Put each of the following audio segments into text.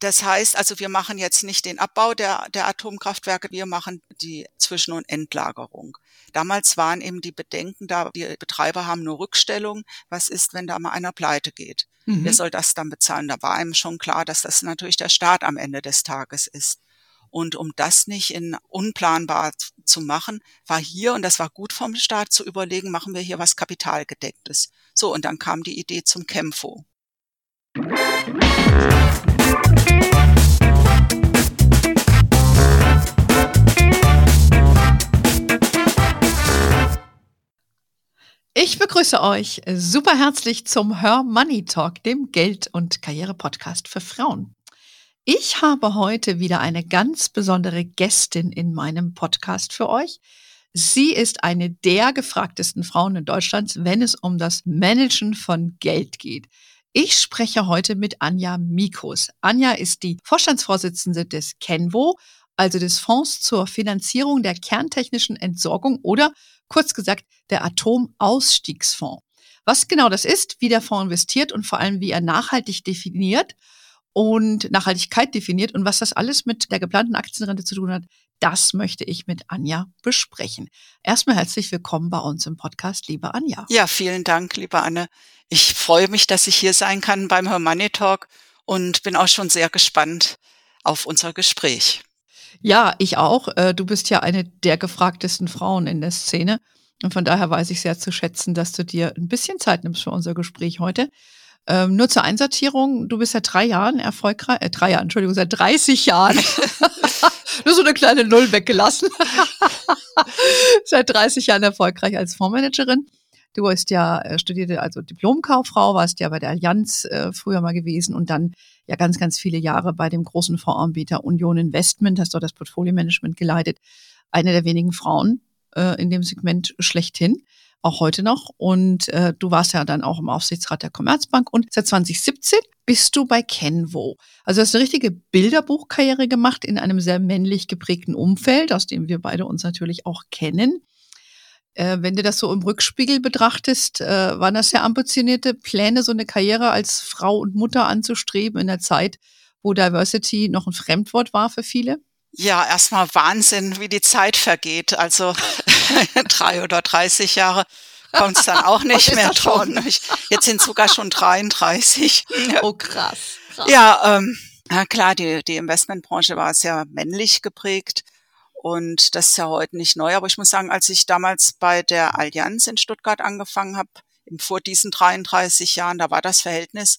Das heißt also, wir machen jetzt nicht den Abbau der, der Atomkraftwerke, wir machen die Zwischen- und Endlagerung. Damals waren eben die Bedenken da, die Betreiber haben nur Rückstellung. Was ist, wenn da mal einer pleite geht? Mhm. Wer soll das dann bezahlen? Da war einem schon klar, dass das natürlich der Staat am Ende des Tages ist. Und um das nicht in unplanbar zu machen, war hier, und das war gut vom Staat zu überlegen, machen wir hier was Kapitalgedecktes. So, und dann kam die Idee zum Kämpfo. Ich begrüße euch super herzlich zum Her Money Talk, dem Geld- und Karriere-Podcast für Frauen. Ich habe heute wieder eine ganz besondere Gästin in meinem Podcast für euch. Sie ist eine der gefragtesten Frauen in Deutschland, wenn es um das Managen von Geld geht. Ich spreche heute mit Anja Mikus. Anja ist die Vorstandsvorsitzende des Kenvo, also des Fonds zur Finanzierung der kerntechnischen Entsorgung oder kurz gesagt der Atomausstiegsfonds. Was genau das ist, wie der Fonds investiert und vor allem wie er nachhaltig definiert und Nachhaltigkeit definiert und was das alles mit der geplanten Aktienrente zu tun hat, das möchte ich mit Anja besprechen. Erstmal herzlich willkommen bei uns im Podcast, liebe Anja. Ja, vielen Dank, liebe Anne. Ich freue mich, dass ich hier sein kann beim Her Money Talk und bin auch schon sehr gespannt auf unser Gespräch. Ja, ich auch. Äh, du bist ja eine der gefragtesten Frauen in der Szene. Und von daher weiß ich sehr zu schätzen, dass du dir ein bisschen Zeit nimmst für unser Gespräch heute. Ähm, nur zur Einsortierung, du bist seit drei Jahren erfolgreich, äh, drei Jahren, Entschuldigung, seit 30 Jahren. nur so eine kleine Null weggelassen. seit 30 Jahren erfolgreich als Fondsmanagerin. Du hast ja äh, studierte also Diplomkauffrau, warst ja bei der Allianz äh, früher mal gewesen und dann ja ganz, ganz viele Jahre bei dem großen Fondsanbieter Union Investment, hast dort das Portfolio-Management geleitet. Eine der wenigen Frauen äh, in dem Segment schlechthin auch heute noch. Und äh, du warst ja dann auch im Aufsichtsrat der Commerzbank und seit 2017 bist du bei Kenvo. Also hast eine richtige Bilderbuchkarriere gemacht in einem sehr männlich geprägten Umfeld, aus dem wir beide uns natürlich auch kennen. Äh, wenn du das so im Rückspiegel betrachtest, äh, waren das ja ambitionierte Pläne, so eine Karriere als Frau und Mutter anzustreben in der Zeit, wo Diversity noch ein Fremdwort war für viele? Ja, erstmal Wahnsinn, wie die Zeit vergeht. Also drei oder 30 Jahre kommt es dann auch nicht mehr dran. Jetzt sind sogar schon 33. Oh, krass. krass. Ja, ähm, klar, die, die Investmentbranche war sehr männlich geprägt. Und das ist ja heute nicht neu. Aber ich muss sagen, als ich damals bei der Allianz in Stuttgart angefangen habe, vor diesen 33 Jahren, da war das Verhältnis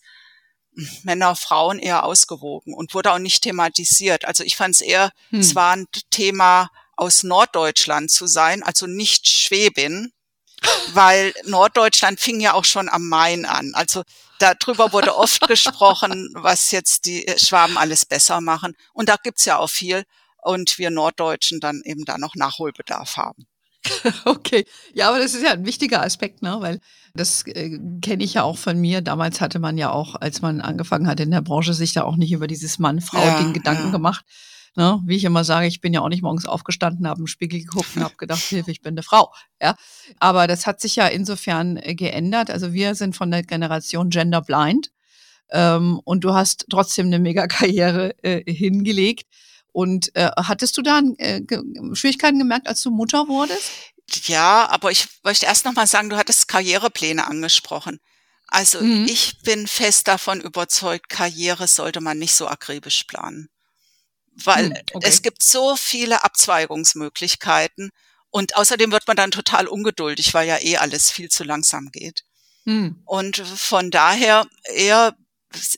Männer, Frauen eher ausgewogen und wurde auch nicht thematisiert. Also ich fand es eher, hm. es war ein Thema aus Norddeutschland zu sein, also nicht Schwäbin, weil Norddeutschland fing ja auch schon am Main an. Also darüber wurde oft gesprochen, was jetzt die Schwaben alles besser machen. Und da gibt's ja auch viel. Und wir Norddeutschen dann eben da noch Nachholbedarf haben. Okay, ja, aber das ist ja ein wichtiger Aspekt, ne? weil das äh, kenne ich ja auch von mir. Damals hatte man ja auch, als man angefangen hat in der Branche, sich da auch nicht über dieses Mann-Frau-Ding ja, Gedanken ja. gemacht. Ne? Wie ich immer sage, ich bin ja auch nicht morgens aufgestanden, habe im Spiegel geguckt und habe gedacht, Hilfe, ich bin eine Frau. Ja, aber das hat sich ja insofern äh, geändert. Also wir sind von der Generation Gender Blind ähm, und du hast trotzdem eine Mega-Karriere äh, hingelegt. Und äh, hattest du da äh, Schwierigkeiten gemerkt, als du Mutter wurdest? Ja, aber ich möchte erst noch mal sagen, du hattest Karrierepläne angesprochen. Also mhm. ich bin fest davon überzeugt, Karriere sollte man nicht so akribisch planen. Weil mhm, okay. es gibt so viele Abzweigungsmöglichkeiten und außerdem wird man dann total ungeduldig, weil ja eh alles viel zu langsam geht. Mhm. Und von daher eher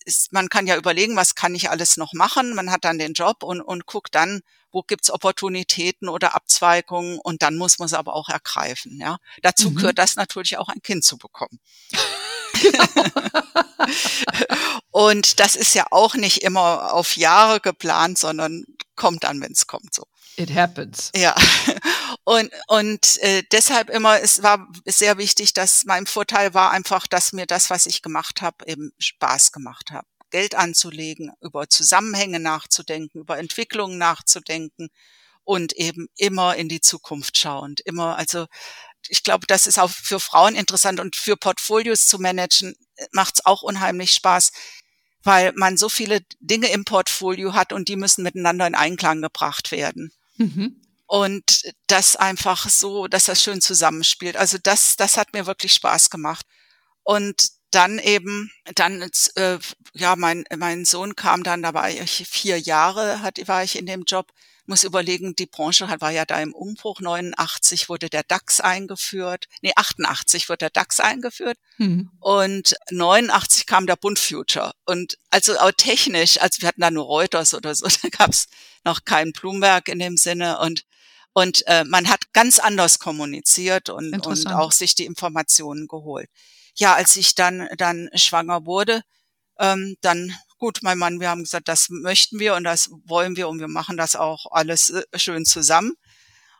ist, man kann ja überlegen, was kann ich alles noch machen. Man hat dann den Job und, und guckt dann, wo gibt's Opportunitäten oder Abzweigungen und dann muss man es aber auch ergreifen. Ja, dazu mhm. gehört das natürlich auch ein Kind zu bekommen. Genau. und das ist ja auch nicht immer auf Jahre geplant, sondern kommt dann, wenn es kommt so. It happens. Ja. Und, und äh, deshalb immer, es war sehr wichtig, dass mein Vorteil war einfach, dass mir das, was ich gemacht habe, eben Spaß gemacht hat. Geld anzulegen, über Zusammenhänge nachzudenken, über Entwicklungen nachzudenken und eben immer in die Zukunft schauend. Immer, also ich glaube, das ist auch für Frauen interessant und für Portfolios zu managen, macht es auch unheimlich Spaß weil man so viele Dinge im Portfolio hat und die müssen miteinander in Einklang gebracht werden. Mhm. Und das einfach so, dass das schön zusammenspielt. Also das, das hat mir wirklich Spaß gemacht. Und dann eben, dann, äh, ja, mein, mein Sohn kam dann, da war ich vier Jahre, hat, war ich in dem Job muss überlegen, die Branche war ja da im Umbruch. 89 wurde der DAX eingeführt. Nee, 88 wurde der DAX eingeführt. Mhm. Und 89 kam der Bund Future. Und also auch technisch, also wir hatten da nur Reuters oder so, da gab es noch kein Bloomberg in dem Sinne. Und und äh, man hat ganz anders kommuniziert und, und auch sich die Informationen geholt. Ja, als ich dann dann schwanger wurde, ähm, dann gut, mein Mann, wir haben gesagt, das möchten wir und das wollen wir und wir machen das auch alles äh, schön zusammen.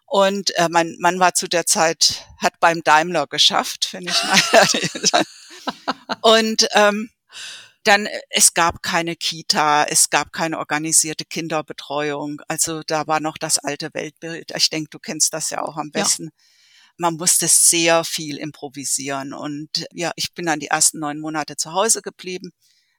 Und äh, mein Mann war zu der Zeit, hat beim Daimler geschafft, finde ich mal. und ähm, dann, äh, es gab keine Kita, es gab keine organisierte Kinderbetreuung. Also da war noch das alte Weltbild. Ich denke, du kennst das ja auch am besten. Ja. Man musste sehr viel improvisieren. Und ja, ich bin dann die ersten neun Monate zu Hause geblieben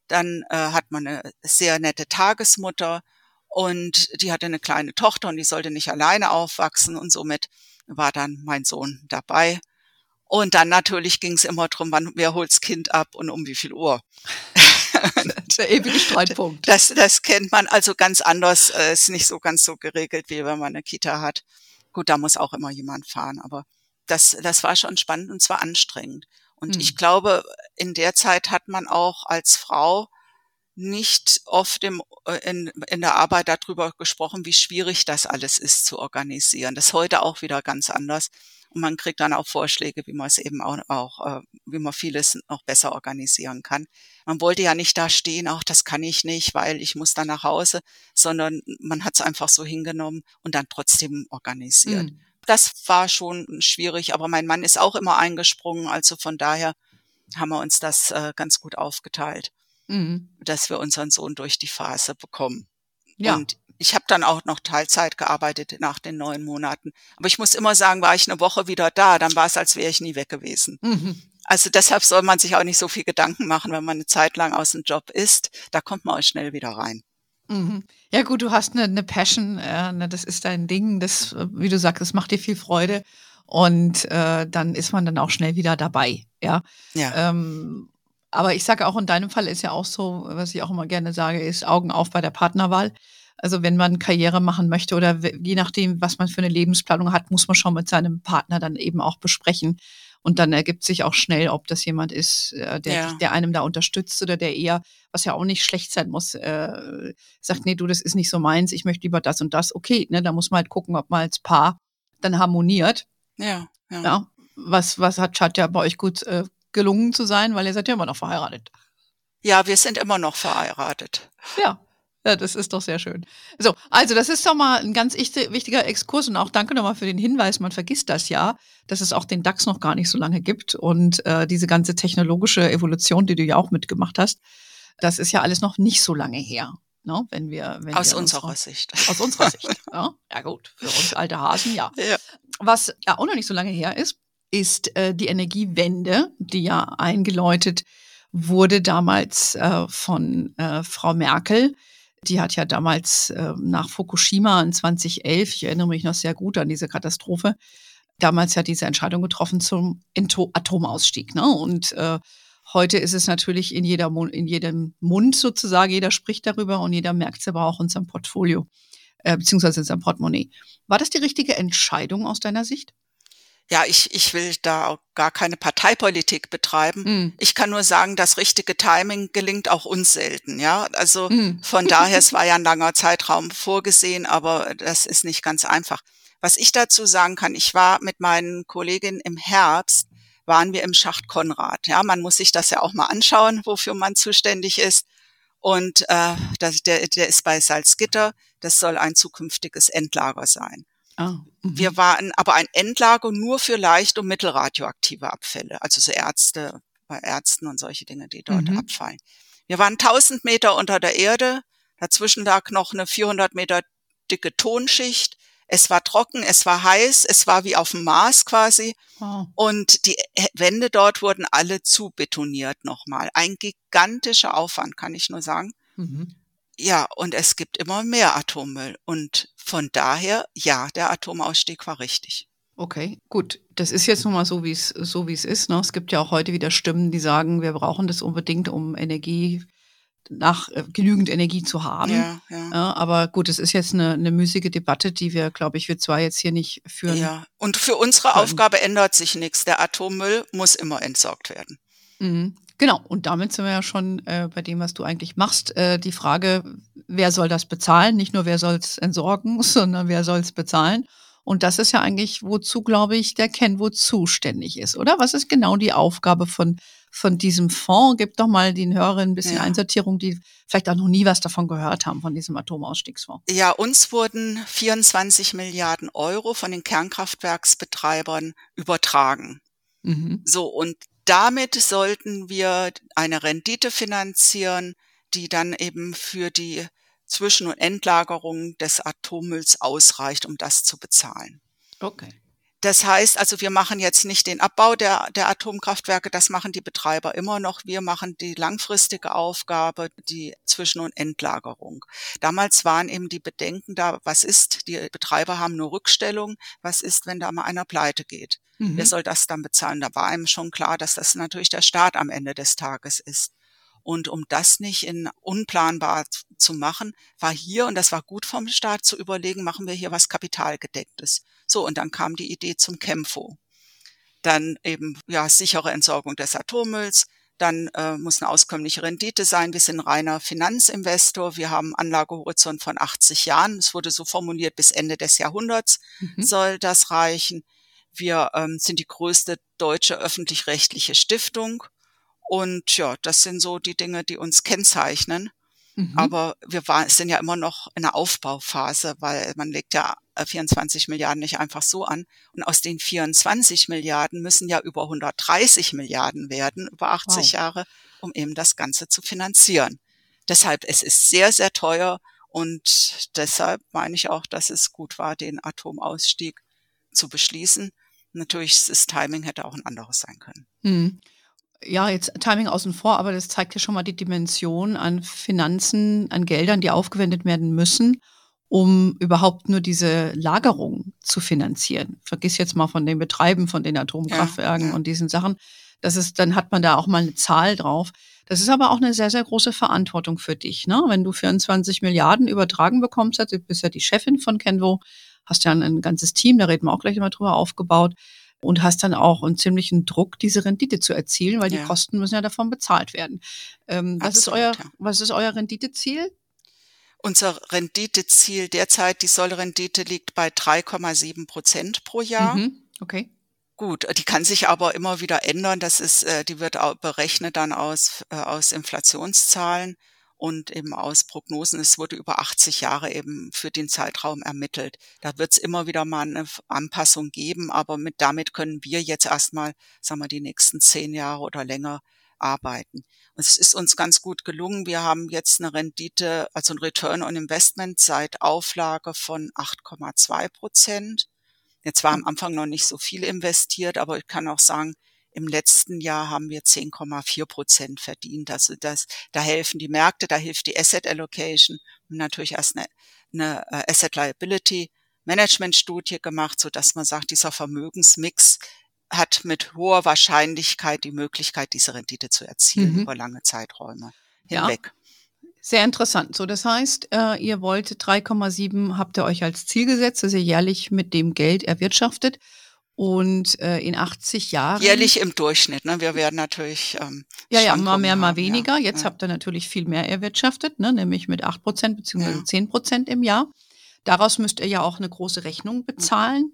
dann äh, hat man eine sehr nette Tagesmutter und die hatte eine kleine Tochter und die sollte nicht alleine aufwachsen und somit war dann mein Sohn dabei. Und dann natürlich ging es immer drum, wann, wer holt's Kind ab und um wie viel Uhr. Der ewige Streitpunkt. Das, das kennt man also ganz anders, äh, ist nicht so ganz so geregelt, wie wenn man eine Kita hat. Gut, da muss auch immer jemand fahren, aber das, das war schon spannend und zwar anstrengend. Und hm. ich glaube, in der Zeit hat man auch als Frau nicht oft im, äh, in, in der Arbeit darüber gesprochen, wie schwierig das alles ist zu organisieren. Das ist heute auch wieder ganz anders. Und man kriegt dann auch Vorschläge, wie man es eben auch, auch äh, wie man vieles noch besser organisieren kann. Man wollte ja nicht da stehen, auch das kann ich nicht, weil ich muss dann nach Hause, sondern man hat es einfach so hingenommen und dann trotzdem organisiert. Mhm. Das war schon schwierig, aber mein Mann ist auch immer eingesprungen, also von daher haben wir uns das äh, ganz gut aufgeteilt, mhm. dass wir unseren Sohn durch die Phase bekommen. Ja. Und ich habe dann auch noch Teilzeit gearbeitet nach den neun Monaten. Aber ich muss immer sagen, war ich eine Woche wieder da, dann war es, als wäre ich nie weg gewesen. Mhm. Also deshalb soll man sich auch nicht so viel Gedanken machen, wenn man eine Zeit lang aus dem Job ist. Da kommt man auch schnell wieder rein. Mhm. Ja gut, du hast eine, eine Passion, äh, ne, das ist dein Ding, das, wie du sagst, das macht dir viel Freude und äh, dann ist man dann auch schnell wieder dabei, ja. ja. Ähm, aber ich sage auch in deinem Fall ist ja auch so, was ich auch immer gerne sage, ist Augen auf bei der Partnerwahl. Also wenn man Karriere machen möchte oder je nachdem, was man für eine Lebensplanung hat, muss man schon mit seinem Partner dann eben auch besprechen. Und dann ergibt sich auch schnell, ob das jemand ist, äh, der, ja. der einem da unterstützt oder der eher, was ja auch nicht schlecht sein muss, äh, sagt, nee, du, das ist nicht so meins, ich möchte lieber das und das. Okay, ne, da muss man halt gucken, ob man als Paar dann harmoniert. Ja, ja. ja was, was hat Chat ja bei euch gut äh, gelungen zu sein, weil ihr seid ja immer noch verheiratet. Ja, wir sind immer noch verheiratet. Ja, ja, das ist doch sehr schön. So, also das ist doch mal ein ganz wichtiger Exkurs und auch danke nochmal für den Hinweis. Man vergisst das ja, dass es auch den DAX noch gar nicht so lange gibt und äh, diese ganze technologische Evolution, die du ja auch mitgemacht hast, das ist ja alles noch nicht so lange her. Ne? Wenn wir, wenn aus wir unserer uns, Sicht. Aus unserer Sicht. ja. ja gut, für uns alte Hasen, ja. ja. Was ja auch noch nicht so lange her ist, ist äh, die Energiewende, die ja eingeläutet wurde damals äh, von äh, Frau Merkel die hat ja damals äh, nach Fukushima in 2011, ich erinnere mich noch sehr gut an diese Katastrophe, damals ja diese Entscheidung getroffen zum Ento Atomausstieg. Ne? Und äh, heute ist es natürlich in, jeder in jedem Mund sozusagen, jeder spricht darüber und jeder merkt es aber auch in seinem Portfolio, äh, beziehungsweise in seinem Portemonnaie. War das die richtige Entscheidung aus deiner Sicht? Ja, ich, ich will da auch gar keine Parteipolitik betreiben. Mm. Ich kann nur sagen, das richtige Timing gelingt auch uns selten, ja. Also mm. von daher, es war ja ein langer Zeitraum vorgesehen, aber das ist nicht ganz einfach. Was ich dazu sagen kann, ich war mit meinen Kolleginnen im Herbst, waren wir im Schacht Konrad. Ja, man muss sich das ja auch mal anschauen, wofür man zuständig ist. Und äh, das, der, der ist bei Salzgitter. Das soll ein zukünftiges Endlager sein. Oh, wir waren aber ein Endlager nur für leicht und mittelradioaktive Abfälle, also so Ärzte, bei Ärzten und solche Dinge, die dort mhm. abfallen. Wir waren 1000 Meter unter der Erde, dazwischen lag noch eine 400 Meter dicke Tonschicht. Es war trocken, es war heiß, es war wie auf dem Mars quasi. Wow. Und die Wände dort wurden alle zubetoniert nochmal. Ein gigantischer Aufwand, kann ich nur sagen. Mhm. Ja, und es gibt immer mehr Atommüll. Und von daher, ja, der Atomausstieg war richtig. Okay, gut. Das ist jetzt nun mal so, wie es so wie es ist. Ne? Es gibt ja auch heute wieder Stimmen, die sagen, wir brauchen das unbedingt, um Energie nach äh, genügend Energie zu haben. Ja, ja. ja, aber gut, es ist jetzt eine, eine müßige Debatte, die wir, glaube ich, wir zwar jetzt hier nicht führen. Ja, und für unsere können. Aufgabe ändert sich nichts. Der Atommüll muss immer entsorgt werden. Mhm. Genau, und damit sind wir ja schon äh, bei dem, was du eigentlich machst. Äh, die Frage, wer soll das bezahlen? Nicht nur, wer soll es entsorgen, sondern wer soll es bezahlen? Und das ist ja eigentlich, wozu, glaube ich, der Kenwo zuständig ist, oder? Was ist genau die Aufgabe von, von diesem Fonds? Gib doch mal den Hörern ein bisschen ja. Einsortierung, die vielleicht auch noch nie was davon gehört haben, von diesem Atomausstiegsfonds. Ja, uns wurden 24 Milliarden Euro von den Kernkraftwerksbetreibern übertragen. Mhm. So, und damit sollten wir eine Rendite finanzieren, die dann eben für die zwischen- und Endlagerung des Atommülls ausreicht, um das zu bezahlen. Okay. Das heißt also, wir machen jetzt nicht den Abbau der, der Atomkraftwerke, das machen die Betreiber immer noch. Wir machen die langfristige Aufgabe, die Zwischen- und Endlagerung. Damals waren eben die Bedenken da, was ist, die Betreiber haben nur Rückstellung, was ist, wenn da mal einer pleite geht? Mhm. Wer soll das dann bezahlen? Da war einem schon klar, dass das natürlich der Staat am Ende des Tages ist. Und um das nicht in unplanbar zu machen, war hier, und das war gut vom Staat zu überlegen, machen wir hier was Kapitalgedecktes. So, und dann kam die Idee zum Kämpfo. Dann eben, ja, sichere Entsorgung des Atommülls. Dann äh, muss eine auskömmliche Rendite sein. Wir sind reiner Finanzinvestor. Wir haben Anlagehorizont von 80 Jahren. Es wurde so formuliert, bis Ende des Jahrhunderts mhm. soll das reichen. Wir ähm, sind die größte deutsche öffentlich-rechtliche Stiftung und ja, das sind so die Dinge, die uns kennzeichnen. Mhm. Aber wir waren, sind ja immer noch in einer Aufbauphase, weil man legt ja 24 äh, Milliarden nicht einfach so an. Und aus den 24 Milliarden müssen ja über 130 Milliarden werden, über 80 wow. Jahre, um eben das Ganze zu finanzieren. Deshalb, es ist sehr, sehr teuer und deshalb meine ich auch, dass es gut war, den Atomausstieg zu beschließen. Natürlich, das Timing hätte auch ein anderes sein können. Mhm ja, jetzt Timing außen vor, aber das zeigt ja schon mal die Dimension an Finanzen, an Geldern, die aufgewendet werden müssen, um überhaupt nur diese Lagerung zu finanzieren. Vergiss jetzt mal von den Betreiben von den Atomkraftwerken ja, ja. und diesen Sachen. Das ist, dann hat man da auch mal eine Zahl drauf. Das ist aber auch eine sehr, sehr große Verantwortung für dich, ne? Wenn du 24 Milliarden übertragen bekommst, du bist ja die Chefin von Kenvo, hast ja ein, ein ganzes Team, da reden wir auch gleich mal drüber, aufgebaut und hast dann auch einen ziemlichen Druck, diese Rendite zu erzielen, weil ja. die Kosten müssen ja davon bezahlt werden. Ähm, was, ist euer, was ist euer Renditeziel? Unser Renditeziel derzeit, die Sollrendite liegt bei 3,7 Prozent pro Jahr. Mhm, okay. Gut, die kann sich aber immer wieder ändern. Das ist, äh, die wird auch berechnet dann aus, äh, aus Inflationszahlen und eben aus Prognosen, es wurde über 80 Jahre eben für den Zeitraum ermittelt. Da wird es immer wieder mal eine Anpassung geben, aber mit damit können wir jetzt erstmal, sagen wir, die nächsten zehn Jahre oder länger arbeiten. Und es ist uns ganz gut gelungen. Wir haben jetzt eine Rendite, also ein Return on Investment seit Auflage von 8,2 Prozent. Jetzt war am Anfang noch nicht so viel investiert, aber ich kann auch sagen, im letzten Jahr haben wir 10,4 Prozent verdient. Also das, da helfen die Märkte, da hilft die Asset Allocation und natürlich erst eine, eine äh, Asset Liability Management Studie gemacht, so dass man sagt, dieser Vermögensmix hat mit hoher Wahrscheinlichkeit die Möglichkeit, diese Rendite zu erzielen mhm. über lange Zeiträume hinweg. Ja. Sehr interessant. So, das heißt, äh, ihr wollt 3,7 habt ihr euch als Ziel gesetzt, dass ihr jährlich mit dem Geld erwirtschaftet. Und äh, in 80 Jahren. Jährlich im Durchschnitt, ne? Wir werden natürlich. Ähm, ja, ja, mal mehr, mal weniger. Ja, Jetzt ja. habt ihr natürlich viel mehr erwirtschaftet, ne? nämlich mit 8 Prozent beziehungsweise 10 Prozent im Jahr. Daraus müsst ihr ja auch eine große Rechnung bezahlen,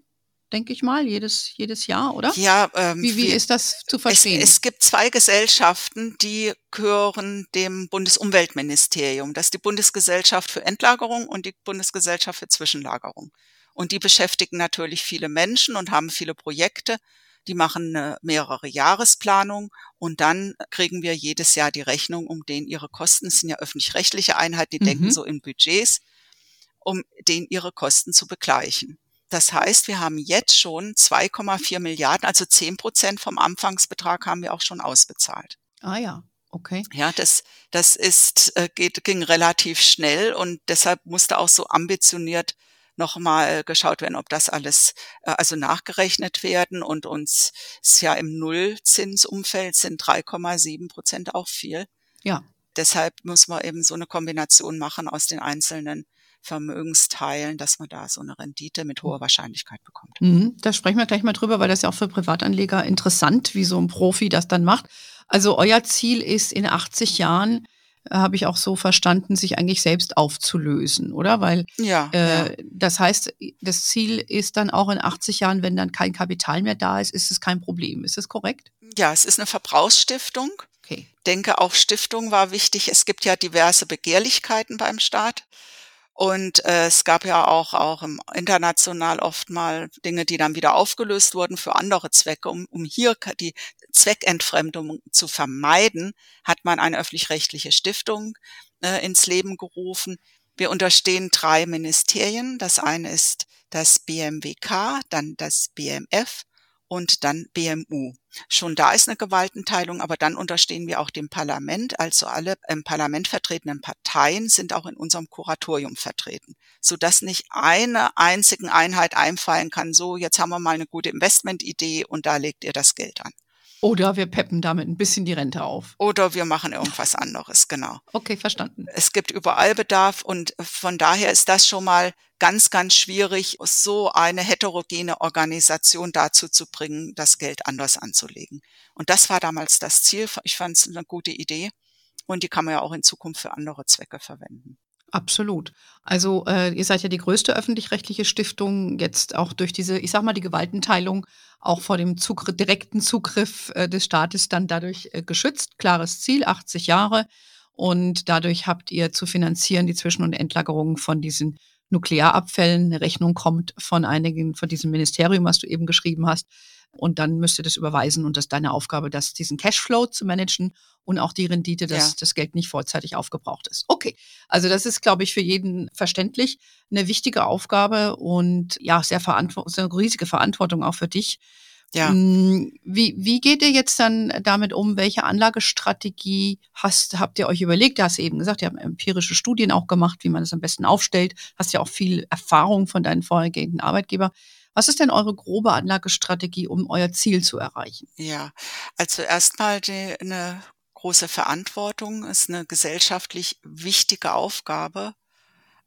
denke ich mal, jedes, jedes Jahr, oder? Ja, ähm, wie, wie ist das zu verstehen? Es, es gibt zwei Gesellschaften, die gehören dem Bundesumweltministerium. Das ist die Bundesgesellschaft für Endlagerung und die Bundesgesellschaft für Zwischenlagerung. Und die beschäftigen natürlich viele Menschen und haben viele Projekte. Die machen eine mehrere Jahresplanung und dann kriegen wir jedes Jahr die Rechnung, um den ihre Kosten, es sind ja öffentlich-rechtliche Einheiten, die mhm. denken so in Budgets, um den ihre Kosten zu begleichen. Das heißt, wir haben jetzt schon 2,4 Milliarden, also 10 Prozent vom Anfangsbetrag haben wir auch schon ausbezahlt. Ah ja, okay. Ja, das, das ist, äh, geht, ging relativ schnell und deshalb musste auch so ambitioniert nochmal geschaut werden, ob das alles äh, also nachgerechnet werden und uns ist ja im Nullzinsumfeld sind 3,7 Prozent auch viel. Ja. Deshalb muss man eben so eine Kombination machen aus den einzelnen Vermögensteilen, dass man da so eine Rendite mit hoher Wahrscheinlichkeit bekommt. Mhm, da sprechen wir gleich mal drüber, weil das ja auch für Privatanleger interessant, wie so ein Profi das dann macht. Also euer Ziel ist in 80 Jahren habe ich auch so verstanden, sich eigentlich selbst aufzulösen, oder? Weil ja, äh, ja. das heißt, das Ziel ist dann auch in 80 Jahren, wenn dann kein Kapital mehr da ist, ist es kein Problem. Ist das korrekt? Ja, es ist eine Verbrauchsstiftung. Okay. Denke auch Stiftung war wichtig. Es gibt ja diverse Begehrlichkeiten beim Staat. Und äh, es gab ja auch, auch im international oft mal Dinge, die dann wieder aufgelöst wurden für andere Zwecke. Um, um hier die Zweckentfremdung zu vermeiden, hat man eine öffentlich-rechtliche Stiftung äh, ins Leben gerufen. Wir unterstehen drei Ministerien. Das eine ist das BMWK, dann das BMF und dann BMU. Schon da ist eine Gewaltenteilung, aber dann unterstehen wir auch dem Parlament. Also alle im Parlament vertretenen Parteien sind auch in unserem Kuratorium vertreten, sodass nicht eine einzigen Einheit einfallen kann, so jetzt haben wir mal eine gute Investmentidee und da legt ihr das Geld an. Oder wir peppen damit ein bisschen die Rente auf. Oder wir machen irgendwas anderes, genau. Okay, verstanden. Es gibt überall Bedarf und von daher ist das schon mal ganz, ganz schwierig, so eine heterogene Organisation dazu zu bringen, das Geld anders anzulegen. Und das war damals das Ziel. Ich fand es eine gute Idee und die kann man ja auch in Zukunft für andere Zwecke verwenden. Absolut. Also äh, ihr seid ja die größte öffentlich-rechtliche Stiftung, jetzt auch durch diese, ich sag mal, die Gewaltenteilung auch vor dem Zugriff, direkten Zugriff äh, des Staates dann dadurch äh, geschützt. Klares Ziel, 80 Jahre. Und dadurch habt ihr zu finanzieren die Zwischen- und Endlagerungen von diesen Nuklearabfällen. Eine Rechnung kommt von einigen, von diesem Ministerium, was du eben geschrieben hast. Und dann müsst ihr das überweisen und das ist deine Aufgabe, das, diesen Cashflow zu managen und auch die Rendite, dass Ja. das Geld nicht vorzeitig aufgebraucht ist. Okay. Also das ist, glaube ich, für jeden verständlich eine wichtige Aufgabe und ja, sehr verantwort eine riesige Verantwortung auch für dich. Ja. Mm, Wie, wie geht ihr jetzt dann damit um? Welche Anlagestrategie hast, habt ihr euch überlegt? Du hast eben gesagt, ihr habt empirische Studien auch gemacht, wie man es am besten aufstellt. Hast ja auch viel Erfahrung von deinen vorhergehenden Arbeitgeber. Was ist denn eure grobe Anlagestrategie, um euer Ziel zu erreichen? Ja, also erstmal die, eine große Verantwortung, ist eine gesellschaftlich wichtige Aufgabe.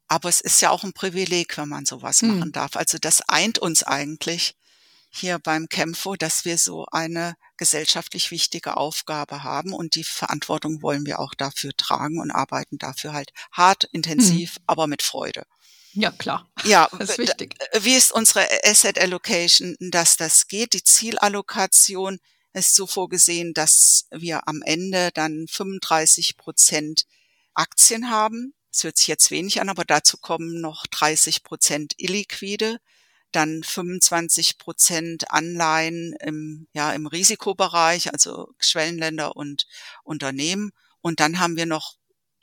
Aber es ist ja auch ein Privileg, wenn man sowas Hm. machen darf. Also das eint uns eigentlich hier beim Kempfo, dass wir so eine gesellschaftlich wichtige Aufgabe haben und die Verantwortung wollen wir auch dafür tragen und arbeiten dafür halt hart, intensiv, aber mit Freude. Ja, klar. Ja, Das ist w- wichtig. d- wie ist unsere Asset Allocation, dass das geht? Die Zielallokation ist so vorgesehen, dass wir am Ende dann 35 Prozent Aktien haben. Das hört sich jetzt wenig an, aber dazu kommen noch 30 Prozent illiquide, dann 25 Prozent Anleihen im, ja, im Risikobereich, also Schwellenländer und Unternehmen. Und dann haben wir noch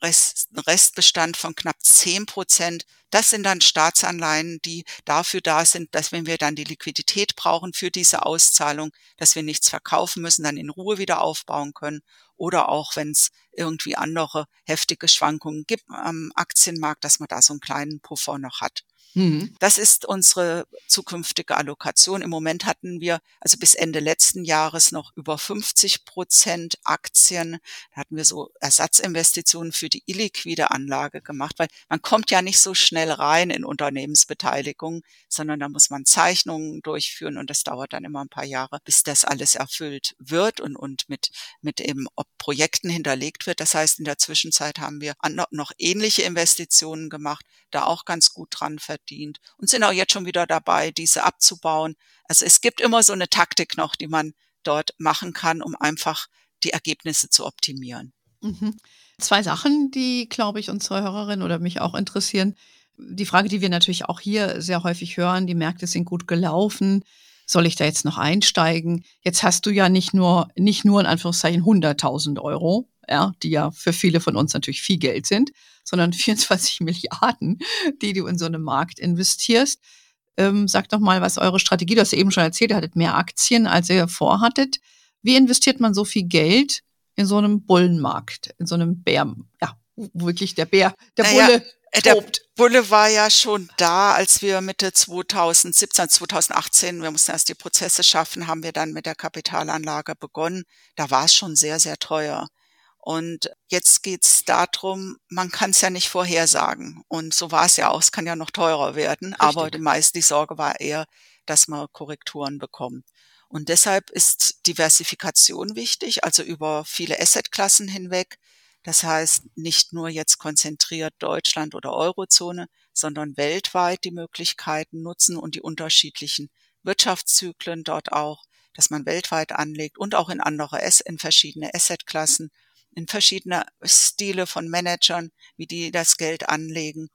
Rest, Restbestand von knapp 10 Prozent. Das sind dann Staatsanleihen, die dafür da sind, dass wenn wir dann die Liquidität brauchen für diese Auszahlung, dass wir nichts verkaufen müssen, dann in Ruhe wieder aufbauen können. Oder auch, wenn es irgendwie andere heftige Schwankungen gibt am Aktienmarkt, dass man da so einen kleinen Puffer noch hat. Mhm. Das ist unsere zukünftige Allokation. Im Moment hatten wir also bis Ende letzten Jahres noch über 50 Prozent Aktien. Da hatten wir so Ersatzinvestitionen für die illiquide Anlage gemacht, weil man kommt ja nicht so schnell rein in Unternehmensbeteiligung, sondern da muss man Zeichnungen durchführen und das dauert dann immer ein paar Jahre, bis das alles erfüllt wird und, und mit, mit eben Projekten hinterlegt wird. Das heißt, in der Zwischenzeit haben wir noch ähnliche Investitionen gemacht, da auch ganz gut dran verdient und sind auch jetzt schon wieder dabei, diese abzubauen. Also es gibt immer so eine Taktik noch, die man dort machen kann, um einfach die Ergebnisse zu optimieren. Mhm. Zwei Sachen, die, glaube ich, unsere Hörerin oder mich auch interessieren. Die Frage, die wir natürlich auch hier sehr häufig hören, die Märkte sind gut gelaufen. Soll ich da jetzt noch einsteigen? Jetzt hast du ja nicht nur, nicht nur in Anführungszeichen 100.000 Euro, ja, die ja für viele von uns natürlich viel Geld sind, sondern 24 Milliarden, die du in so einem Markt investierst. Ähm, sagt doch mal, was eure Strategie, du hast ja eben schon erzählt, ihr hattet mehr Aktien, als ihr vorhattet. Wie investiert man so viel Geld in so einem Bullenmarkt, in so einem Bär, ja, wirklich der Bär, der naja, Bulle äh, der Bulle war ja schon da, als wir Mitte 2017, 2018, wir mussten erst die Prozesse schaffen, haben wir dann mit der Kapitalanlage begonnen. Da war es schon sehr, sehr teuer. Und jetzt geht's darum, man kann es ja nicht vorhersagen. Und so war es ja auch, es kann ja noch teurer werden. Richtig. Aber die meiste die Sorge war eher, dass man Korrekturen bekommt. Und deshalb ist Diversifikation wichtig, also über viele Assetklassen hinweg. Das heißt, nicht nur jetzt konzentriert Deutschland oder Eurozone, sondern weltweit die Möglichkeiten nutzen und die unterschiedlichen Wirtschaftszyklen dort auch, dass man weltweit anlegt und auch in andere, in verschiedene Assetklassen, in verschiedene Stile von Managern, wie die das Geld anlegen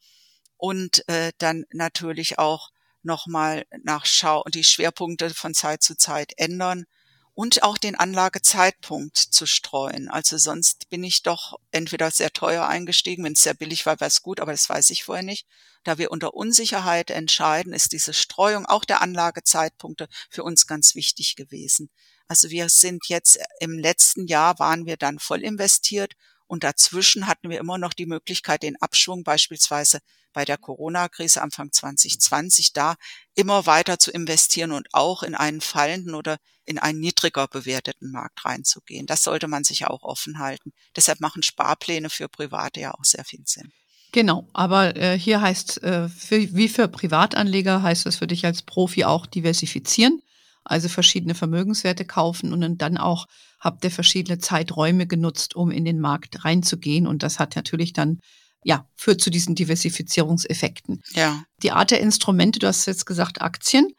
und äh, dann natürlich auch nochmal nachschauen, die Schwerpunkte von Zeit zu Zeit ändern und auch den Anlagezeitpunkt zu streuen. Also sonst bin ich doch entweder sehr teuer eingestiegen, wenn es sehr billig war, wäre es gut, aber das weiß ich vorher nicht. Da wir unter Unsicherheit entscheiden, ist diese Streuung auch der Anlagezeitpunkte für uns ganz wichtig gewesen. Also wir sind jetzt im letzten Jahr waren wir dann voll investiert und dazwischen hatten wir immer noch die Möglichkeit, den Abschwung beispielsweise bei der Corona-Krise Anfang 2020 da immer weiter zu investieren und auch in einen fallenden oder in einen niedriger bewerteten Markt reinzugehen. Das sollte man sich auch offen halten. Deshalb machen Sparpläne für Private ja auch sehr viel Sinn. Genau, aber äh, hier heißt, äh, für, wie für Privatanleger heißt es für dich als Profi auch diversifizieren, also verschiedene Vermögenswerte kaufen und dann auch habt ihr verschiedene Zeiträume genutzt, um in den Markt reinzugehen. Und das hat natürlich dann ja, führt zu diesen Diversifizierungseffekten. Ja. Die Art der Instrumente, du hast jetzt gesagt Aktien,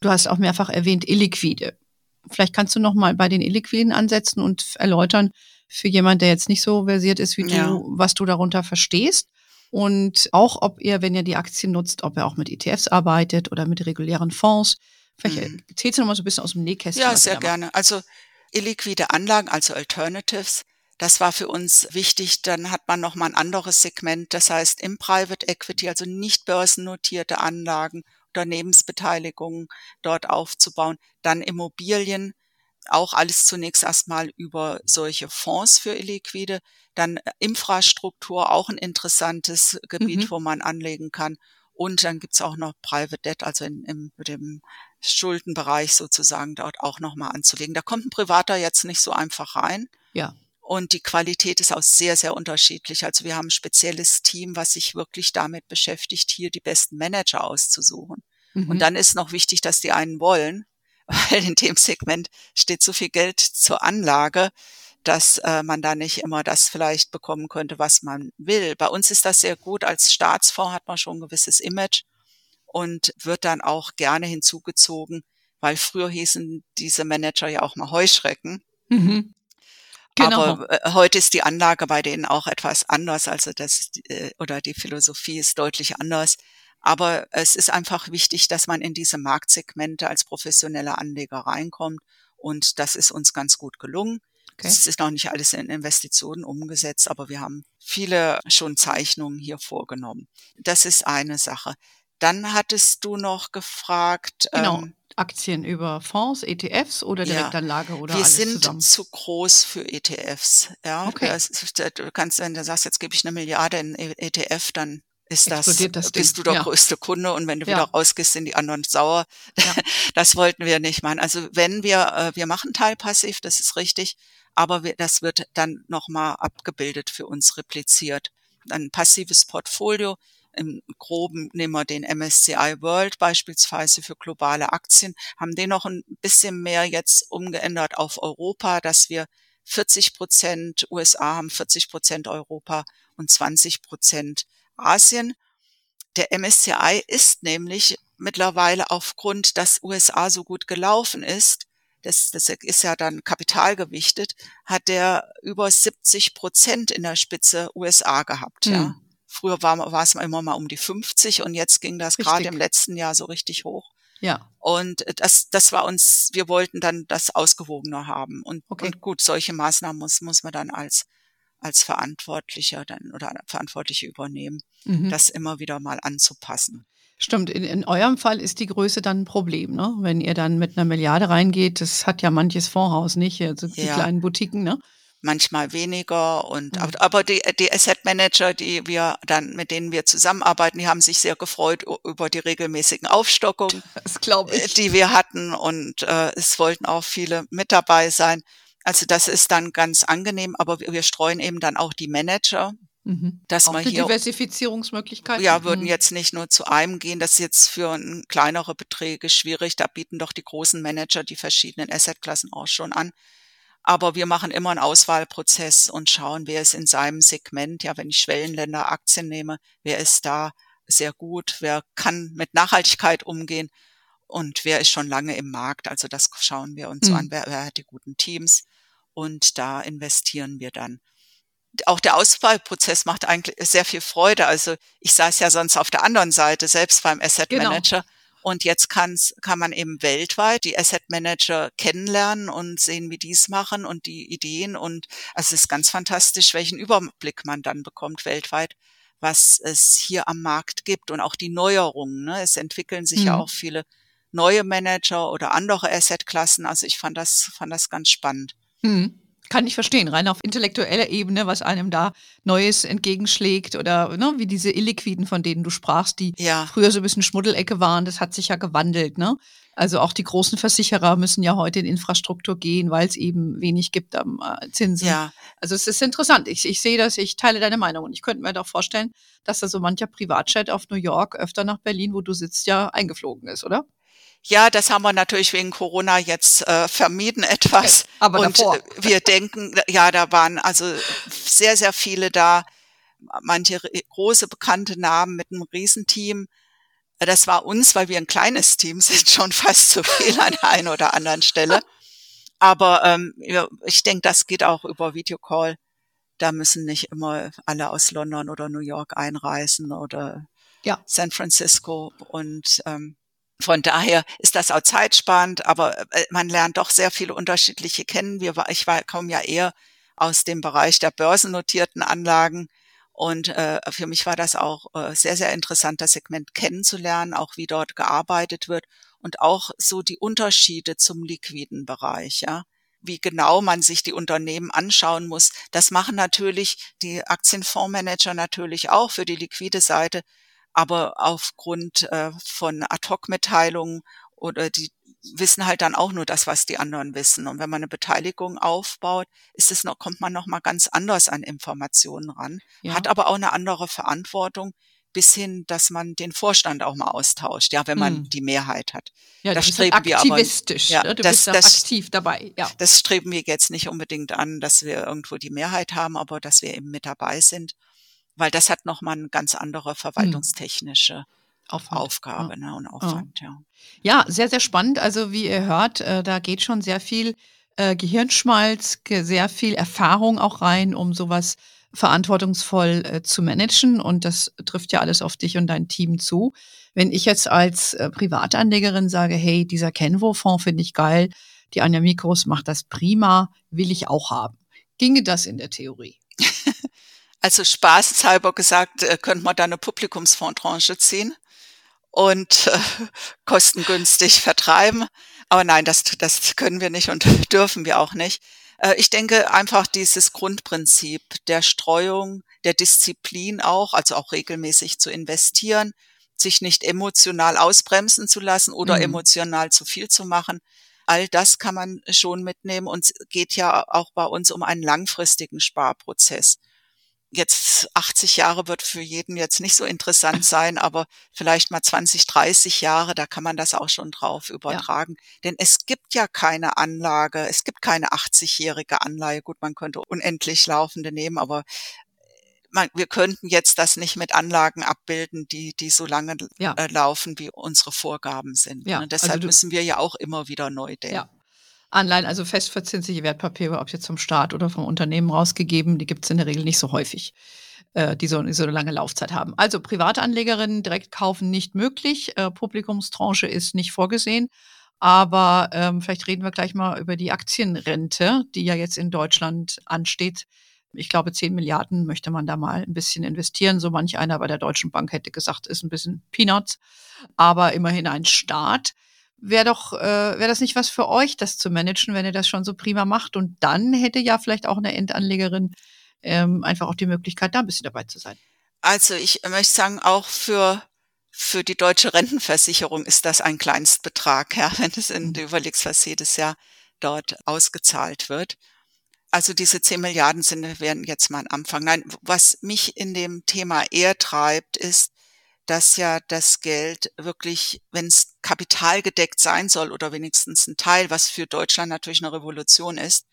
du hast auch mehrfach erwähnt illiquide. Vielleicht kannst du noch mal bei den illiquiden ansetzen und erläutern für jemand, der jetzt nicht so versiert ist wie ja. du, was du darunter verstehst. Und auch, ob ihr, wenn ihr die Aktien nutzt, ob ihr auch mit ETFs arbeitet oder mit regulären Fonds. Vielleicht mhm. erzählst du noch mal so ein bisschen aus dem Nähkästchen. Ja, sehr gerne. Also illiquide Anlagen, also Alternatives, das war für uns wichtig. Dann hat man noch mal ein anderes Segment, das heißt im Private Equity, also nicht börsennotierte Anlagen, Unternehmensbeteiligungen dort aufzubauen. Dann Immobilien, auch alles zunächst erstmal über solche Fonds für Illiquide. Dann Infrastruktur, auch ein interessantes Gebiet, mhm. wo man anlegen kann. Und dann gibt's auch noch Private Debt, also in, in, dem Schuldenbereich sozusagen dort auch nochmal anzulegen. Da kommt ein Privater jetzt nicht so einfach rein. Ja. Und die Qualität ist auch sehr, sehr unterschiedlich. Also wir haben ein spezielles Team, was sich wirklich damit beschäftigt, hier die besten Manager auszusuchen. Mhm. Und dann ist noch wichtig, dass die einen wollen, weil in dem Segment steht so viel Geld zur Anlage, dass äh, man da nicht immer das vielleicht bekommen könnte, was man will. Bei uns ist das sehr gut. Als Staatsfonds hat man schon ein gewisses Image und wird dann auch gerne hinzugezogen, weil früher hießen diese Manager ja auch mal Heuschrecken. Mhm. Genau. Aber äh, heute ist die Anlage bei denen auch etwas anders, also das äh, oder die Philosophie ist deutlich anders. Aber es ist einfach wichtig, dass man in diese Marktsegmente als professioneller Anleger reinkommt und das ist uns ganz gut gelungen. Okay. Es ist noch nicht alles in Investitionen umgesetzt, aber wir haben viele schon Zeichnungen hier vorgenommen. Das ist eine Sache. Dann hattest du noch gefragt. Genau. Ähm, Aktien über Fonds, ETFs oder Direktanlage ja, oder wir alles sind zusammen? zu groß für ETFs. Ja, okay. Das, du kannst, wenn du sagst, jetzt gebe ich eine Milliarde in ETF, dann ist das, das bist du der ja. größte Kunde und wenn du ja. wieder rausgehst, sind die anderen sauer. Ja. Das wollten wir nicht machen. Also wenn wir, äh, wir machen teilpassiv, das ist richtig, aber wir, das wird dann nochmal abgebildet für uns repliziert. Ein passives Portfolio im Groben nehmen wir den MSCI World beispielsweise für globale Aktien, haben den noch ein bisschen mehr jetzt umgeändert auf Europa, dass wir 40 Prozent USA haben, 40 Prozent Europa und 20 Prozent Asien. Der MSCI ist nämlich mittlerweile aufgrund, dass USA so gut gelaufen ist, das, das ist ja dann kapitalgewichtet, hat der über 70 Prozent in der Spitze USA gehabt. Ja. Früher war, war es immer mal um die 50 und jetzt ging das gerade im letzten Jahr so richtig hoch. Ja. Und das, das war uns, wir wollten dann das ausgewogener haben. Und, okay. und gut, solche Maßnahmen muss, muss man dann als, als Verantwortlicher dann oder Verantwortliche übernehmen, mhm. das immer wieder mal anzupassen. Stimmt, in, in eurem Fall ist die Größe dann ein Problem, ne? Wenn ihr dann mit einer Milliarde reingeht, das hat ja manches Fondshaus nicht, also die ja. kleinen Boutiquen, ne? Manchmal weniger und mhm. aber die, die Asset Manager, die wir dann mit denen wir zusammenarbeiten, die haben sich sehr gefreut über die regelmäßigen Aufstockungen, die wir hatten und äh, es wollten auch viele mit dabei sein. Also das ist dann ganz angenehm, aber wir streuen eben dann auch die Manager, Mhm. Dass auch man hier Diversifizierungsmöglichkeiten. Ja, würden mhm. jetzt nicht nur zu einem gehen. Das ist jetzt für kleinere Beträge schwierig. Da bieten doch die großen Manager die verschiedenen Assetklassen auch schon an. Aber wir machen immer einen Auswahlprozess und schauen, wer ist in seinem Segment, ja, wenn ich Schwellenländer Aktien nehme, wer ist da sehr gut, wer kann mit Nachhaltigkeit umgehen und wer ist schon lange im Markt. Also das schauen wir uns mhm. so an, wer, wer hat die guten Teams und da investieren wir dann auch der Auswahlprozess macht eigentlich sehr viel Freude. Also ich saß ja sonst auf der anderen Seite, selbst beim Asset genau. Manager. Und jetzt kann's, kann man eben weltweit die Asset Manager kennenlernen und sehen, wie die es machen und die Ideen. Und also es ist ganz fantastisch, welchen Überblick man dann bekommt weltweit, was es hier am Markt gibt und auch die Neuerungen. Ne? Es entwickeln sich mhm. ja auch viele neue Manager oder andere Assetklassen. Also ich fand das, fand das ganz spannend. Mhm kann ich verstehen, rein auf intellektueller Ebene, was einem da Neues entgegenschlägt oder ne, wie diese Illiquiden, von denen du sprachst, die ja. früher so ein bisschen Schmuddelecke waren, das hat sich ja gewandelt, ne? Also auch die großen Versicherer müssen ja heute in Infrastruktur gehen, weil es eben wenig gibt am äh, Zinsen. Ja. Also es ist interessant. Ich, ich sehe das, ich teile deine Meinung und ich könnte mir doch vorstellen, dass da so mancher Privatchat auf New York öfter nach Berlin, wo du sitzt, ja eingeflogen ist, oder? Ja, das haben wir natürlich wegen Corona jetzt äh, vermieden etwas. Aber und davor. wir denken, ja, da waren also sehr, sehr viele da, manche große bekannte Namen mit einem Riesenteam. Das war uns, weil wir ein kleines Team sind, schon fast zu viel an der einen oder anderen Stelle. Aber ähm, ich denke, das geht auch über Videocall. Da müssen nicht immer alle aus London oder New York einreisen oder ja. San Francisco. Und ähm, von daher ist das auch zeitsparend, aber äh, man lernt doch sehr viele unterschiedliche kennen. Wir ich war, kaum ja eher aus dem Bereich der börsennotierten Anlagen. Und äh, für mich war das auch äh, sehr, sehr interessant, das Segment kennenzulernen, auch wie dort gearbeitet wird und auch so die Unterschiede zum liquiden Bereich, ja. Wie genau man sich die Unternehmen anschauen muss. Das machen natürlich die Aktienfondsmanager natürlich auch für die liquide Seite aber aufgrund äh, von Ad-Hoc-Mitteilungen oder die wissen halt dann auch nur das, was die anderen wissen. Und wenn man eine Beteiligung aufbaut, ist es noch, kommt man noch mal ganz anders an Informationen ran, ja. hat aber auch eine andere Verantwortung bis hin, dass man den Vorstand auch mal austauscht, ja, wenn man hm. die Mehrheit hat. Ja, das streben wir aber. Ja, ne? du das, bist das, aktiv dabei. Ja. Das streben wir jetzt nicht unbedingt an, dass wir irgendwo die Mehrheit haben, aber dass wir eben mit dabei sind weil das hat nochmal eine ganz andere hm. verwaltungstechnische Aufwand. Aufgabe ja. ne, und Aufwand. Ja. ja, sehr, sehr spannend. Also wie ihr hört, äh, da geht schon sehr viel äh, Gehirnschmalz, sehr viel Erfahrung auch rein, um sowas verantwortungsvoll äh, zu managen. Und das trifft ja alles auf dich und dein Team zu. Wenn ich jetzt als äh, Privatanlegerin sage, hey, dieser Kenvo-Fonds finde ich geil, die Anja Mikros macht das prima, will ich auch haben. Ginge das in der Theorie? Also spaßeshalber gesagt, äh, könnte man da eine Publikumsfondtranche ziehen und äh, kostengünstig vertreiben. Aber nein, das, das können wir nicht und dürfen wir auch nicht. Äh, ich denke einfach dieses Grundprinzip der Streuung, der Disziplin auch, also auch regelmäßig zu investieren, sich nicht emotional ausbremsen zu lassen oder mhm. emotional zu viel zu machen. All das kann man schon mitnehmen und geht ja auch bei uns um einen langfristigen Sparprozess jetzt 80 Jahre wird für jeden jetzt nicht so interessant sein, aber vielleicht mal 20, 30 Jahre, da kann man das auch schon drauf übertragen. Ja. Denn es gibt ja keine Anlage, es gibt keine 80-jährige Anleihe. Gut, man könnte unendlich laufende nehmen, aber man, wir könnten jetzt das nicht mit Anlagen abbilden, die, die so lange ja. äh, laufen, wie unsere Vorgaben sind. Ja, Und deshalb also müssen wir ja auch immer wieder neu denken. Ja. Anleihen, also festverzinsliche Wertpapiere, ob jetzt vom Staat oder vom Unternehmen rausgegeben, die gibt es in der Regel nicht so häufig, äh, die, so, die so eine lange Laufzeit haben. Also Privatanlegerinnen direkt kaufen nicht möglich, äh, Publikumstranche ist nicht vorgesehen. Aber ähm, vielleicht reden wir gleich mal über die Aktienrente, die ja jetzt in Deutschland ansteht. Ich glaube, 10 Milliarden möchte man da mal ein bisschen investieren. So manch einer bei der Deutschen Bank hätte gesagt, ist ein bisschen Peanuts, aber immerhin ein Start. Wäre doch, äh, wäre das nicht was für euch, das zu managen, wenn ihr das schon so prima macht? Und dann hätte ja vielleicht auch eine Endanlegerin ähm, einfach auch die Möglichkeit, da ein bisschen dabei zu sein. Also ich möchte sagen, auch für für die deutsche Rentenversicherung ist das ein Kleinstbetrag, ja, wenn es in, du überlegst, was jedes Jahr dort ausgezahlt wird. Also diese 10 Milliarden sind, werden jetzt mal ein Anfang. Nein, was mich in dem Thema eher treibt, ist, dass ja das Geld wirklich, wenn es kapitalgedeckt sein soll oder wenigstens ein Teil, was für Deutschland natürlich eine Revolution ist,